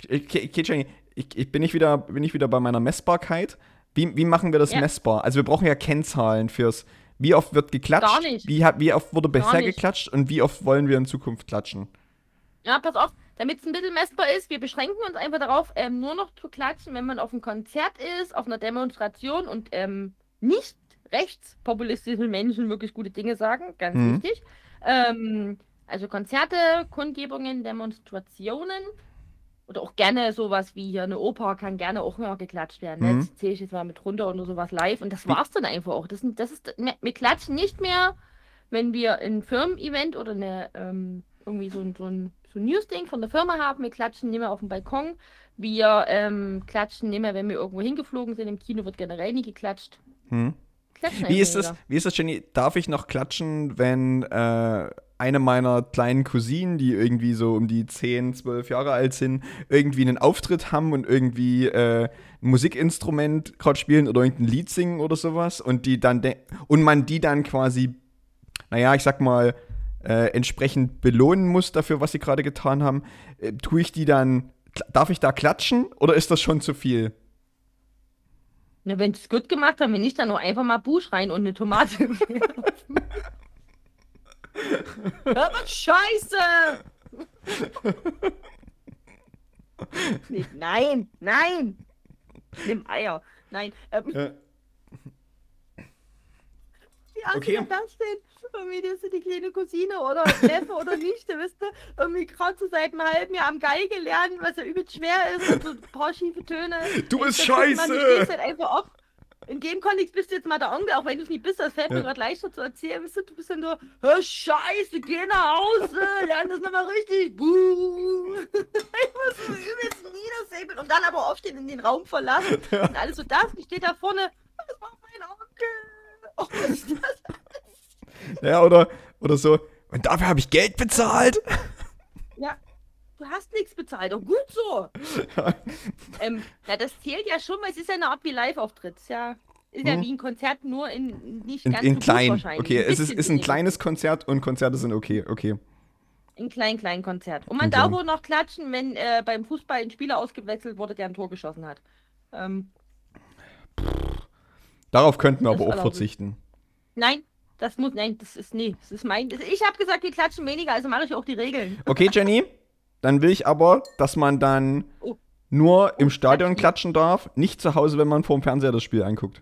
Okay, okay, Jenny, ich, ich, bin, ich, wieder, bin ich wieder bei meiner Messbarkeit. Wie, wie machen wir das Ja. messbar? Also wir brauchen ja Kennzahlen fürs, wie oft wird geklatscht, Gar nicht. Wie, wie oft wurde bisher geklatscht und wie oft wollen wir in Zukunft klatschen? Ja, pass auf, damit es ein bisschen messbar ist, wir beschränken uns einfach darauf, ähm, nur noch zu klatschen, wenn man auf einem Konzert ist, auf einer Demonstration und ähm, nicht rechtspopulistische Menschen wirklich gute Dinge sagen, ganz Mhm. wichtig. Ähm, also Konzerte, Kundgebungen, Demonstrationen oder auch gerne sowas wie hier eine Oper kann gerne auch mal geklatscht werden. Ne? Mhm. Das zähle ich jetzt mal mit runter oder sowas live und das war's dann einfach auch. Das, das ist, wir klatschen nicht mehr, wenn wir ein Firmen-Event oder eine, ähm, irgendwie so ein, so ein, so ein News-Ding von der Firma haben. Wir klatschen nicht mehr auf dem Balkon. Wir ähm, klatschen nicht mehr, wenn wir irgendwo hingeflogen sind. Im Kino wird generell nie geklatscht. Hm? Wie ist das, wie ist das, Jenny? Darf ich noch klatschen, wenn äh, eine meiner kleinen Cousinen, die irgendwie so um die 10, 12 Jahre alt sind, irgendwie einen Auftritt haben und irgendwie äh, ein Musikinstrument gerade spielen oder irgendein Lied singen oder sowas und die dann und man die dann quasi, naja, ich sag mal, äh, entsprechend belohnen muss dafür, was sie gerade getan haben, äh, tue ich die dann, darf ich da klatschen oder ist das schon zu viel? Na, wenn es gut gemacht haben, wenn nicht, dann nur einfach mal Busch rein und eine Tomate. Aber scheiße! nee, nein, nein! Nimm Eier. Nein. Ähm, Ja. wie assi Okay. das denn? Irgendwie, das ist die kleine Cousine oder Neffe oder Nichte, wisst ihr? Irgendwie gerade so seit einem halben Jahr am Geige lernen, was ja übelst schwer ist und so ein paar schiefe Töne. Du bist man- scheiße! halt einfach auf. In dem Kontext bist du jetzt mal der Onkel, auch wenn du es nicht bist, das fällt mir Ja. gerade leichter zu erzählen. Weißt du, du bist dann so, hör Scheiße, geh nach Hause, lern das nochmal richtig. Buh. Ich muss so übelst niedersäbeln und dann aber aufstehen in den Raum verlassen. Und alles so das, ich stehe da vorne, das war mein Onkel. Oh, was ist das? Ja, oder, oder so. Und dafür habe ich Geld bezahlt. Ja. du hast nichts bezahlt. Oh, gut so. ähm, na, das zählt ja schon, weil es ist ja eine Art wie Live-Auftritt. Ist ja, ist ja Hm. wie ein Konzert, nur in nicht In, ganz in so klein. wahrscheinlich. Okay, es ist, ist ein kleines Konzert und Konzerte sind okay. Okay. Ein klein, klein Konzert. Und man Okay. darf wohl noch klatschen, wenn äh, beim Fußball ein Spieler ausgewechselt wurde, der ein Tor geschossen hat. Ähm, Darauf könnten wir aber auch verzichten. nein, das muss, nein, das ist, nee, das ist mein, ich habe gesagt, wir klatschen weniger, also mache ich auch die Regeln. Okay, Jenny, dann will ich aber, dass man dann Oh. nur im Oh, Stadion klatschen. darf, nicht zu Hause, wenn man vorm Fernseher das Spiel anguckt.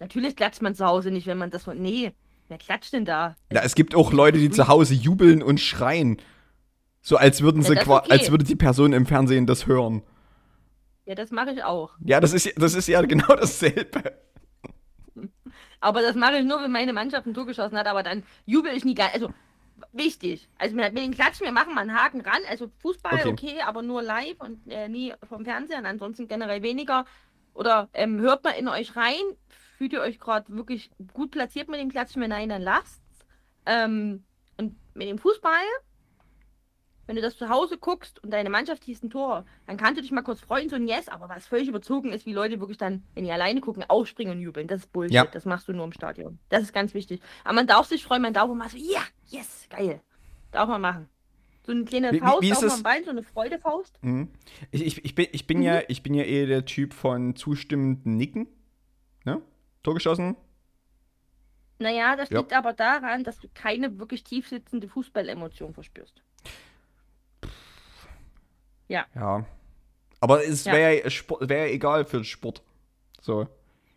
Natürlich klatscht man zu Hause nicht, wenn man das, nee, wer klatscht denn da? Ja, es gibt auch Leute, die zu Hause jubeln und schreien. So als würden Ja, sie qua- okay. als würde die Person im Fernsehen das hören. Ja, das mache ich auch. Ja, das ist, das ist ja genau dasselbe. Aber das mache ich nur, wenn meine Mannschaft ein Tor geschossen hat, aber dann jubel ich nie gar Also, wichtig. Also mit, mit den Klatschen, wir machen mal einen Haken ran. Also Fußball, Okay. okay, aber nur live und äh, nie vom Fernseher und ansonsten generell weniger. Oder ähm, hört mal in euch rein. Fühlt ihr euch gerade wirklich gut platziert mit dem Klatschen? Wenn nein, dann lasst's. Ähm, und mit dem Fußball, wenn du das zu Hause guckst und deine Mannschaft schießt ein Tor, dann kannst du dich mal kurz freuen, so ein Yes, aber was völlig überzogen ist, wie Leute wirklich dann, wenn die alleine gucken, aufspringen und jubeln. Das ist Bullshit. Ja. Das machst du nur im Stadion. Das ist ganz wichtig. Aber man darf sich freuen, man darf mal so, ja, yes, geil. Darf man machen. So eine kleine Wie- Faust wie auf dem Bein, so eine Freudefaust. Mhm. Ich, ich, ich, bin, ich, bin Mhm. ja, ich bin ja eher der Typ von zustimmenden Nicken. Ne? Tor geschossen? Naja, das Ja. liegt aber daran, dass du keine wirklich tief sitzende Fußballemotion verspürst. Ja. Aber es Ja. wäre ja, wär ja egal für den Sport. So.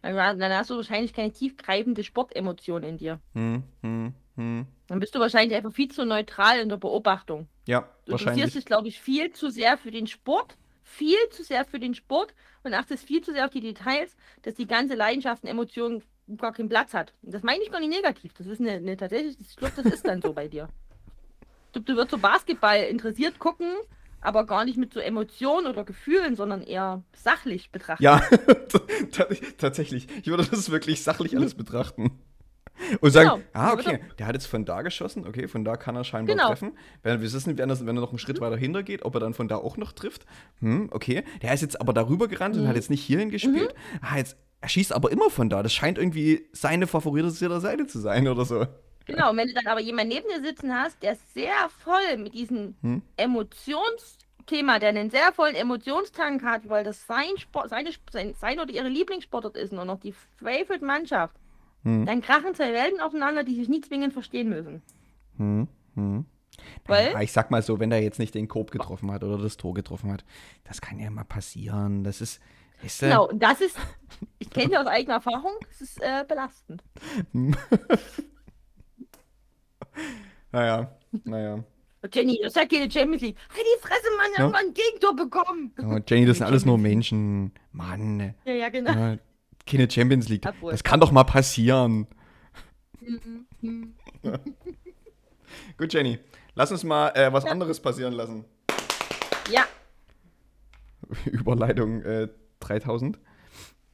Dann dann hast du wahrscheinlich keine tiefgreifende Sportemotion in dir. Hm, hm, hm. Dann bist du wahrscheinlich einfach viel zu neutral in der Beobachtung. Ja, Du interessierst wahrscheinlich. dich, glaube ich, viel zu sehr für den Sport, viel zu sehr für den Sport und achtest viel zu sehr auf die Details, dass die ganze Leidenschaft und Emotion gar keinen Platz hat. Und das meine ich gar nicht negativ. Das ist eine, eine tatsächlich, ich glaube, das ist dann so bei dir. Glaube, du wirst so Basketball interessiert gucken, aber gar nicht mit so Emotionen oder Gefühlen, sondern eher sachlich betrachten. Ja, tatsächlich. Ich würde das wirklich sachlich alles betrachten. Und sagen, Genau. ah, Ja, okay, der hat jetzt von da geschossen, okay, von da kann er scheinbar Genau. treffen. Wenn wir wissen, wenn, das, wenn er noch einen Schritt weiter hinter geht, ob er dann von da auch noch trifft. Hm, okay. Der ist jetzt aber darüber gerannt und Mhm. hat jetzt nicht hierhin gespielt. Ah, jetzt, er schießt aber immer von da. Das scheint irgendwie seine favorisierte Seite zu sein oder so. Genau, und wenn du dann aber jemanden neben dir sitzen hast, der sehr voll mit diesem Hm? Emotionsthema, der einen sehr vollen Emotionstank hat, weil das sein Sport, seine, sein, sein oder ihre Lieblingssportart ist und noch die favorite Mannschaft, Hm. dann krachen zwei Welten aufeinander, die sich nie zwingend verstehen müssen. Hm, hm. Weil? Ja, ich sag mal so, wenn er jetzt nicht den Korb getroffen hat oder das Tor getroffen hat, das kann ja mal passieren. Das ist. Äh, Genau, das ist, ich kenne ja aus eigener Erfahrung, es ist äh, belastend. Naja, naja. Jenny, das ist ja keine Champions League. Halt die Fresse, Mann, Ja? ja? mal ein Gegentor bekommen. Oh, Jenny, das sind alles nur Menschen. Mann. Ja, ja, genau. Ja, keine Champions League. Obwohl. Das kann doch mal passieren. Gut, Jenny. Lass uns mal äh, was anderes passieren lassen. Ja, Überleitung äh, 3000.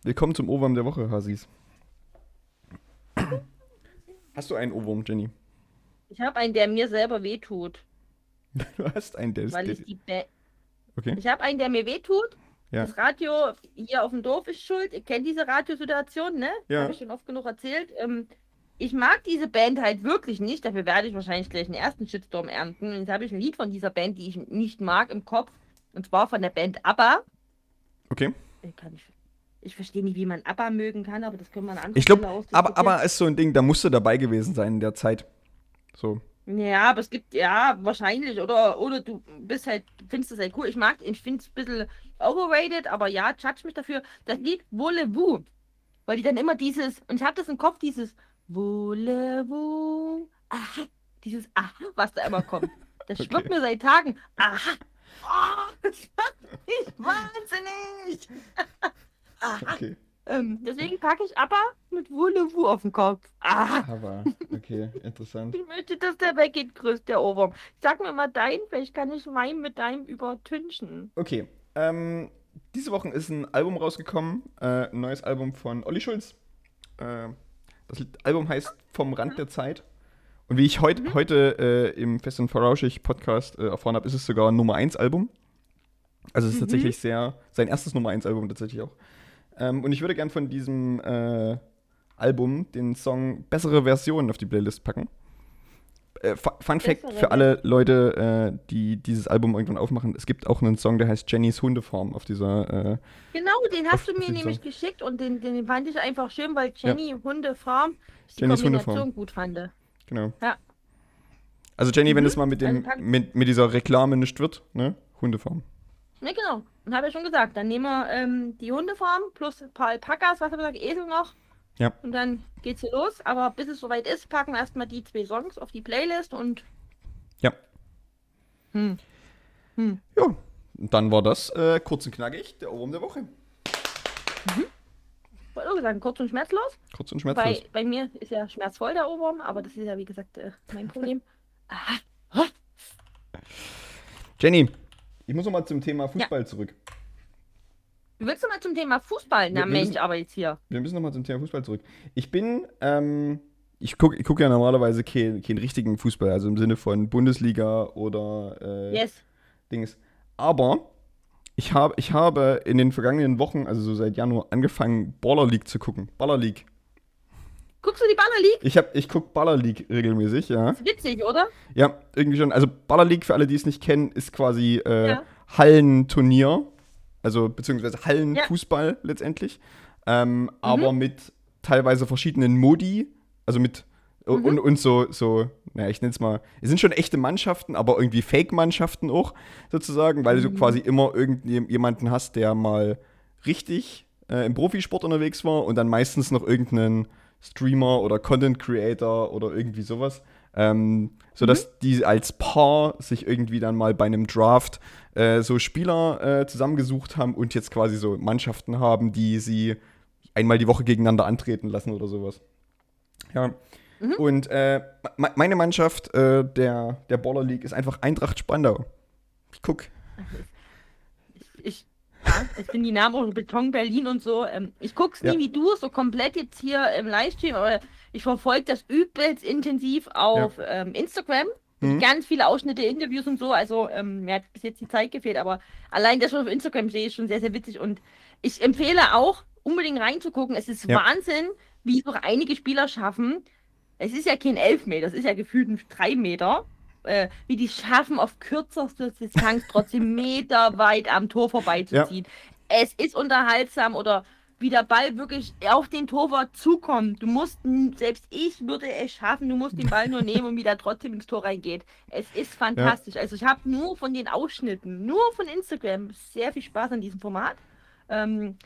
Willkommen zum Ohrwurm der Woche, Hasis. Hast du einen Ohrwurm, Jenny? Ich habe einen, der mir selber wehtut, Du hast einen, der ist. weil ich die Okay. Ich habe einen, der mir wehtut. Ja. Das Radio hier auf dem Dorf ist schuld. Ihr kennt diese Radiosituation, ne? Ja. Habe ich schon oft genug erzählt. Ähm, ich mag diese Band halt wirklich nicht. Dafür werde ich wahrscheinlich gleich einen ersten Shitstorm ernten. Jetzt habe ich ein Lied von dieser Band, die ich nicht mag, im Kopf. Und zwar von der Band ABBA. Okay. Ich, kann nicht, ich verstehe nicht, wie man ABBA mögen kann, aber das können wir an Ich glaube, aber ist so ein Ding, da musst du dabei gewesen sein in der Zeit. So. Ja, aber es gibt, ja, wahrscheinlich. Oder, oder du bist halt, findest es halt cool. Ich mag, ich finde es ein bisschen overrated, aber ja, judge mich dafür. Das Lied Voulez-vous. Weil die dann immer dieses, und ich habe das im Kopf, dieses Voulez-vous. Aha. Dieses Aha, was da immer kommt. Das Okay. schwirrt mir seit Tagen. Aha. Oh, das macht mich wahnsinnig. Aha. Okay. Ähm, deswegen packe ich aber mit Voulez-vous auf den Kopf. Aha. Aber, okay, interessant. Ich möchte, dass der weggeht, grüß der Ohrwurm. Sag mir mal dein, vielleicht kann ich meinen mit deinem übertünchen. Okay. Ähm, diese Woche ist ein Album rausgekommen, äh, ein neues Album von Olli Schulz. Äh, das Album heißt Vom Rand der Zeit. Und wie ich heut, mhm. heute äh, im Fest und Verrauschig Podcast äh, erfahren habe, ist es sogar ein Nummer 1 Album. Also es ist mhm. tatsächlich sehr, sein erstes Nummer 1 Album tatsächlich auch. Ähm, und ich würde gern von diesem äh, Album den Song Bessere Versionen auf die Playlist packen. Äh, Fun Fact für alle Leute, äh, die dieses Album irgendwann aufmachen: Es gibt auch einen Song, der heißt Jennys Hundeform auf dieser. Äh, genau, den hast du mir nämlich Song. geschickt und den, den fand ich einfach schön, weil Jenny ja. Hundefarm die Jennys Kombination Hundeform. gut fand. Genau. Ja. Also Jenny, mhm. wenn es mal mit, dem, also mit, mit dieser Reklame nicht wird, ne? Hundefarm. Ne, genau. Und habe ja schon gesagt, dann nehmen wir ähm, die Hundefarm plus ein paar Alpakas, was haben wir gesagt, Esel noch. Ja. Und dann geht's hier los. Aber bis es soweit ist, packen wir erstmal die zwei Songs auf die Playlist und. Ja. Hm. Hm. Ja, dann war das äh, kurz und knackig der Ohrwurm der Woche. Mhm. Wollte auch gesagt, kurz und schmerzlos. Kurz und schmerzlos. Bei, bei mir ist ja schmerzvoll der Ohrwurm, aber das ist ja wie gesagt äh, mein Problem. Jenny, ich muss noch mal zum Thema Fußball ja. zurück. Willst du mal zum Thema Fußball? Na, Mensch, aber jetzt hier. Wir müssen nochmal zum Thema Fußball zurück. Ich bin, ähm, ich gucke ich guck ja normalerweise keinen kein richtigen Fußball, also im Sinne von Bundesliga oder äh, yes. Dings. Aber ich, hab, ich habe in den vergangenen Wochen, also so seit Januar, angefangen, Baller League zu gucken. Baller League. Guckst du die Baller League? Ich, hab, ich gucke Baller League regelmäßig, ja. Ist witzig, oder? Ja, irgendwie schon. Also Baller League, für alle, die es nicht kennen, ist quasi äh, ja. Hallenturnier also beziehungsweise Hallenfußball ja. letztendlich, ähm, mhm. aber mit teilweise verschiedenen Modi, also mit mhm. und, und so, so, naja, ich nenne es mal, es sind schon echte Mannschaften, aber irgendwie Fake-Mannschaften auch, sozusagen, weil mhm. du quasi immer irgendjemanden hast, der mal richtig äh, im Profisport unterwegs war und dann meistens noch irgendeinen Streamer oder Content Creator oder irgendwie sowas. Ähm, sodass mhm. die als Paar sich irgendwie dann mal bei einem Draft äh, so Spieler äh, zusammengesucht haben und jetzt quasi so Mannschaften haben, die sie einmal die Woche gegeneinander antreten lassen oder sowas. Ja. Mhm. Und äh, meine Mannschaft äh, der, der Baller League ist einfach Eintracht Spandau. Ich guck. Ich, ich, ich bin die Namen auch Beton Berlin und so. Ähm, ich guck's nie ja. wie du, so komplett jetzt hier im Livestream, aber ich verfolge das übelst intensiv auf ja. ähm, Instagram. Mhm. Ganz viele Ausschnitte, Interviews und so. Also ähm, mir hat bis jetzt die Zeit gefehlt, aber allein das, was auf Instagram sehe, ist schon sehr, sehr witzig. Und ich empfehle auch, unbedingt reinzugucken. Es ist ja. Wahnsinn, wie es noch einige Spieler schaffen. Es ist ja kein Elfmeter, es ist ja gefühlt ein drei Meter. Äh, wie die schaffen, auf kürzester Distanz trotzdem meterweit am Tor vorbeizuziehen. Ja. Es ist unterhaltsam oder wie der Ball wirklich auf den Torwart zukommt. Du musst, selbst ich würde es schaffen, du musst den Ball nur nehmen und wieder trotzdem ins Tor reingeht. Es ist fantastisch. Ja. Also ich habe nur von den Ausschnitten, nur von Instagram, sehr viel Spaß an diesem Format. Ähm,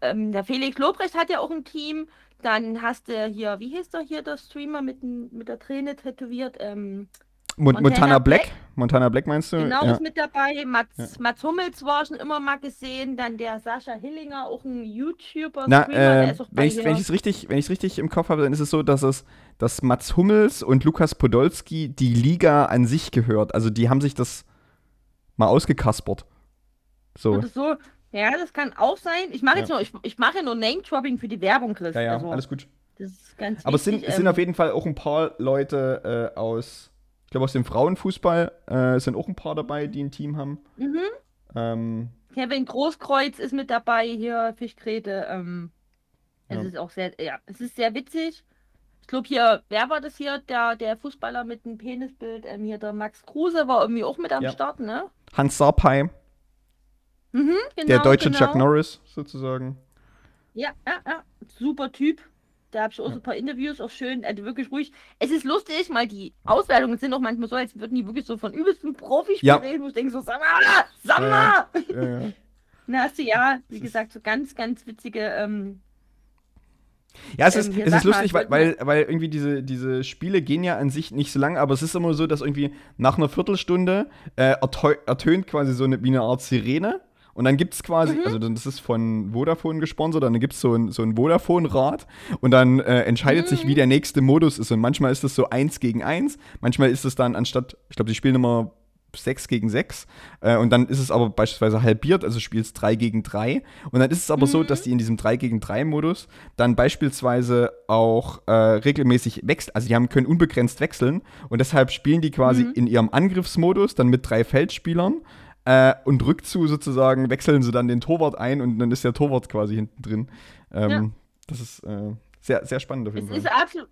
ähm, der Felix Lobrecht hat ja auch ein Team. Dann hast du hier, wie hieß der hier, der Streamer mit, mit der Träne tätowiert? Ähm, Montana, Montana Black. Black. Montana Black meinst du? Genau, ja. ist mit dabei. Mats, ja. Mats Hummels war schon immer mal gesehen. Dann der Sascha Hillinger, auch ein YouTuber. Na, äh, wenn ich es richtig, richtig im Kopf habe, dann ist es so, dass es, dass Mats Hummels und Lukas Podolski die Liga an sich gehört. Also die haben sich das mal ausgekaspert. So. so ja, das kann auch sein. Ich mache ja. jetzt nur, ich, ich mache nur Name-Dropping für die Werbung, Chris. Ja, ja, also, alles gut. Das ist ganz Aber wichtig, es, sind, ähm, es sind auf jeden Fall auch ein paar Leute äh, aus ich glaube, aus dem Frauenfußball äh, sind auch ein paar dabei, die ein Team haben. Mhm. Ähm, Kevin Großkreuz ist mit dabei hier, Fischkrete. Ähm, es ja. ist auch sehr, ja, es ist sehr witzig. Ich glaube hier, wer war das hier? Der, der Fußballer mit dem Penisbild, ähm, hier der Max Kruse war irgendwie auch mit am ja. Start, ne? Hans Sarpei. Mhm, genau, der deutsche genau. Chuck Norris sozusagen. Ja, ja, ja. Super Typ. Da habe ich auch so ein paar Interviews, auch schön, also wirklich ruhig. Es ist lustig, mal die Auswertungen sind auch manchmal so, als würden die wirklich so von übelsten Profis ja. reden, wo ich denke so, sag mal, sag mal! Ja, ja, Na, hast du ja, wie gesagt, so ganz, ganz witzige. Ähm, ja, es ist, ähm, es ist lustig, weil, weil, weil irgendwie diese, diese Spiele gehen ja an sich nicht so lang, aber es ist immer so, dass irgendwie nach einer Viertelstunde äh, ertönt quasi so eine, wie eine Art Sirene und dann gibt es quasi, mhm. also das ist von Vodafone gesponsert, dann gibt es so ein, so ein Vodafone-Rad und dann äh, entscheidet mhm. sich, wie mhm. der nächste Modus ist. Und manchmal ist es so eins gegen eins, manchmal ist es dann anstatt, ich glaube, die spielen immer 6 gegen 6. Äh, und dann ist es aber beispielsweise halbiert, also spielst 3 gegen 3. Und dann ist es aber so, dass die in diesem 3 gegen 3 Modus dann beispielsweise auch äh, regelmäßig wechseln. Also die haben, können unbegrenzt wechseln. Und deshalb spielen die quasi Mhm. in ihrem Angriffsmodus dann mit drei Feldspielern. Äh, und Rückzu sozusagen wechseln sie dann den Torwart ein und dann ist der Torwart quasi hinten drin. Ähm, Ja. Das ist äh, sehr, sehr spannend auf jeden Es Fall. ist absolut.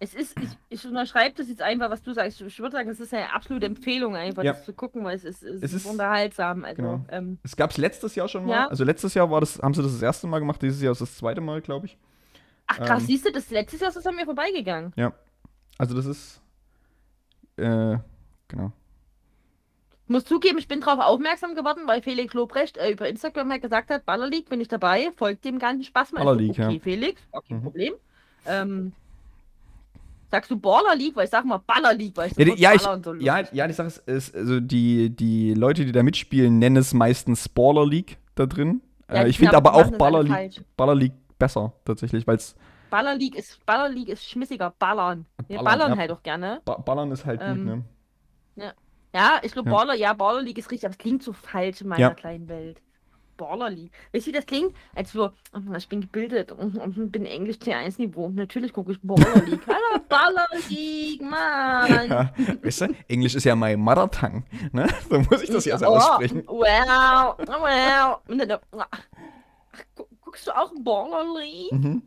Es ist, ich, ich unterschreibe das jetzt einfach, was du sagst. Ich würde sagen, es ist eine absolute Empfehlung, einfach Ja. das zu gucken, weil es ist, es Es ist unterhaltsam. Also, genau. ähm, Es gab es letztes Jahr schon mal. Ja. Also letztes Jahr war das, haben sie das das erste Mal gemacht, dieses Jahr ist das zweite Mal, glaube ich. ach krass, Ähm. siehst du, das letztes Jahr ist das an mir vorbeigegangen. Also das ist. Äh, genau. Ich muss zugeben, ich bin darauf aufmerksam geworden, weil Felix Lobrecht äh, über Instagram halt gesagt hat, Baller League bin ich dabei, folgt dem ganzen Spaß mal. Baller Ich so, League, ja. okay, Felix, okay, Mhm. Problem. Ähm, sagst du Baller League, weil ich sag mal Baller League, weil ich Ja, die, sofort ja, ich, so ja, ja, die Sache ist, ist, also die, die Leute, die da mitspielen, nennen es meistens Baller League da drin. Ja, äh, ich finde aber auch machen das Baller alle League, falsch. Baller League besser, tatsächlich, weil es Baller League ist Baller League ist schmissiger Ballern. Wir Ballern, ballern ja. halt auch gerne. ba Ballern ist halt Ähm, gut, ne? Ja, ich glaube Ja. Baller, ja, Baller League ist richtig, aber es klingt so falsch in meiner Ja. kleinen Welt. Baller League. Weißt du, wie das klingt? Als so, oh, ich bin gebildet und, und bin Englisch C1 Niveau. Natürlich gucke ich Baller League. Hallo, Baller League, Mann. Ja, weißt du, Englisch ist ja mein Mother Tongue, ne? So muss ich das ja so Oh, aussprechen. Wow, wow. Ach, gu- guckst du auch Baller League? Mhm.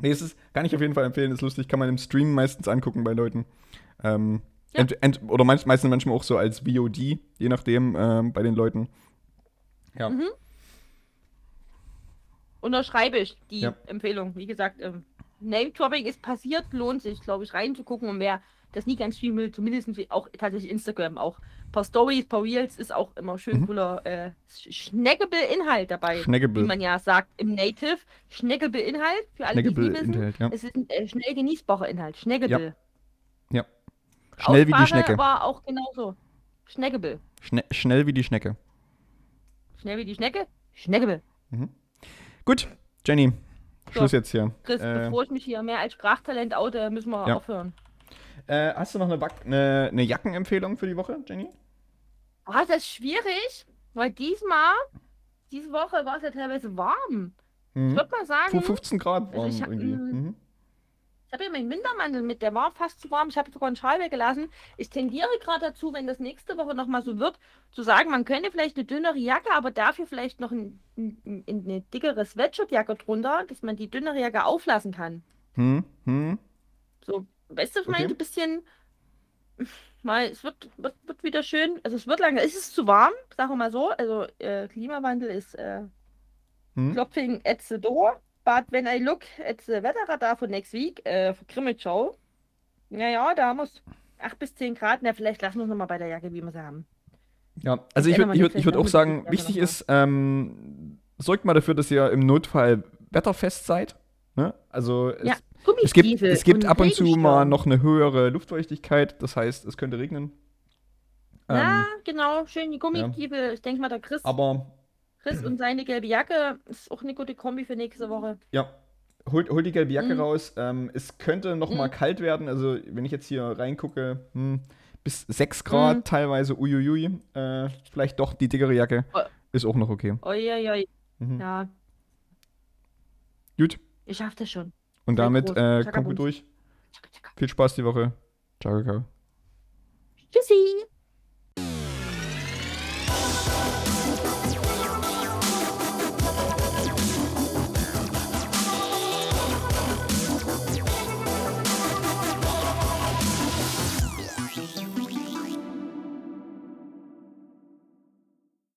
Nee, es ist, kann ich auf jeden Fall empfehlen, ist lustig, kann man im Stream meistens angucken bei Leuten. Ähm, Ja. ent, ent, oder manch, meistens manchmal auch so als VOD, je nachdem, ähm, bei den Leuten. Ja. Mhm. Unterschreibe ich die Ja. Empfehlung. Wie gesagt, ähm, Name-Dropping ist passiert, lohnt sich, glaube ich, reinzugucken. Und wer das nie ganz viel will, zumindest auch tatsächlich Instagram, auch ein paar Stories, ein paar Reels, ist auch immer schön Mhm. cooler äh, Schneckable-Inhalt dabei. Wie Schneckable. man ja sagt im Native. Schneckable-Inhalt, für alle, die es Schneckable wissen. Inhalt, ja. Es ist ein äh, schnell genießbarer Inhalt. Schneckable. Schnell wie die Schnecke. war auch genauso. Schneckable. Schne schnell wie die Schnecke. Schnell wie die Schnecke? Schneckable. Gut, Jenny, So. Schluss jetzt hier. Chris, Äh, bevor ich mich hier mehr als Sprachtalent oute, müssen wir Ja. aufhören. äh, hast du noch eine, Back eine, eine Jackenempfehlung für die Woche, Jenny? Oh, das ist schwierig, weil diesmal, diese Woche war es ja teilweise warm. Ich Mhm. würde mal sagen, Fu- 15 Grad Also waren ich irgendwie. Mhm. Ich habe ja meinen Wintermantel mit, der war fast zu warm. Ich habe sogar einen Schal weggelassen. Ich tendiere gerade dazu, wenn das nächste Woche nochmal so wird, zu sagen, man könnte vielleicht eine dünnere Jacke, aber dafür vielleicht noch ein, ein, ein, eine dickere Sweatshirtjacke drunter, dass man die dünnere Jacke auflassen kann. Hm, hm. So, weißt du, ich meine, Okay. ein bisschen. Mal, es wird, wird, wird wieder schön. Also es wird lange. Es ist zu warm, sagen wir mal so. Also äh, Klimawandel ist äh, hm. Klopfing at the door. But when I look at the Wetterradar for next week, äh, für Grimmitschau, naja, da muss 8 bis 10 Grad. Na, vielleicht lassen wir es nochmal bei der Jacke, wie wir sie haben. Ja, also ich ändern würde ich würd, ich auch sagen, wichtig ist, ähm, sorgt mal dafür, dass ihr im Notfall wetterfest seid. Ne? Also es, Ja, es gibt, es gibt ab und zu mal noch eine höhere Luftfeuchtigkeit, das heißt, es könnte regnen. Ja, Ähm, genau, schön die Gummistiefel. Ich denke mal, der Chris, aber Chris und seine gelbe Jacke ist auch eine gute Kombi für nächste Woche. ja, holt, holt die gelbe Jacke Mhm. raus. Ähm, es könnte noch mal Mhm. kalt werden, also wenn ich jetzt hier reingucke, hm, bis 6 Grad Mhm. teilweise, uiuiui. Äh, vielleicht doch die dickere Jacke Oh. ist auch noch okay. Uiuiui. Mhm. Ja, Gut, ich schaff das schon. und Sehr damit äh, kommt gut durch. Tschakka, tschakka. Viel Spaß die Woche. Ciao, ciao. Tschüssi.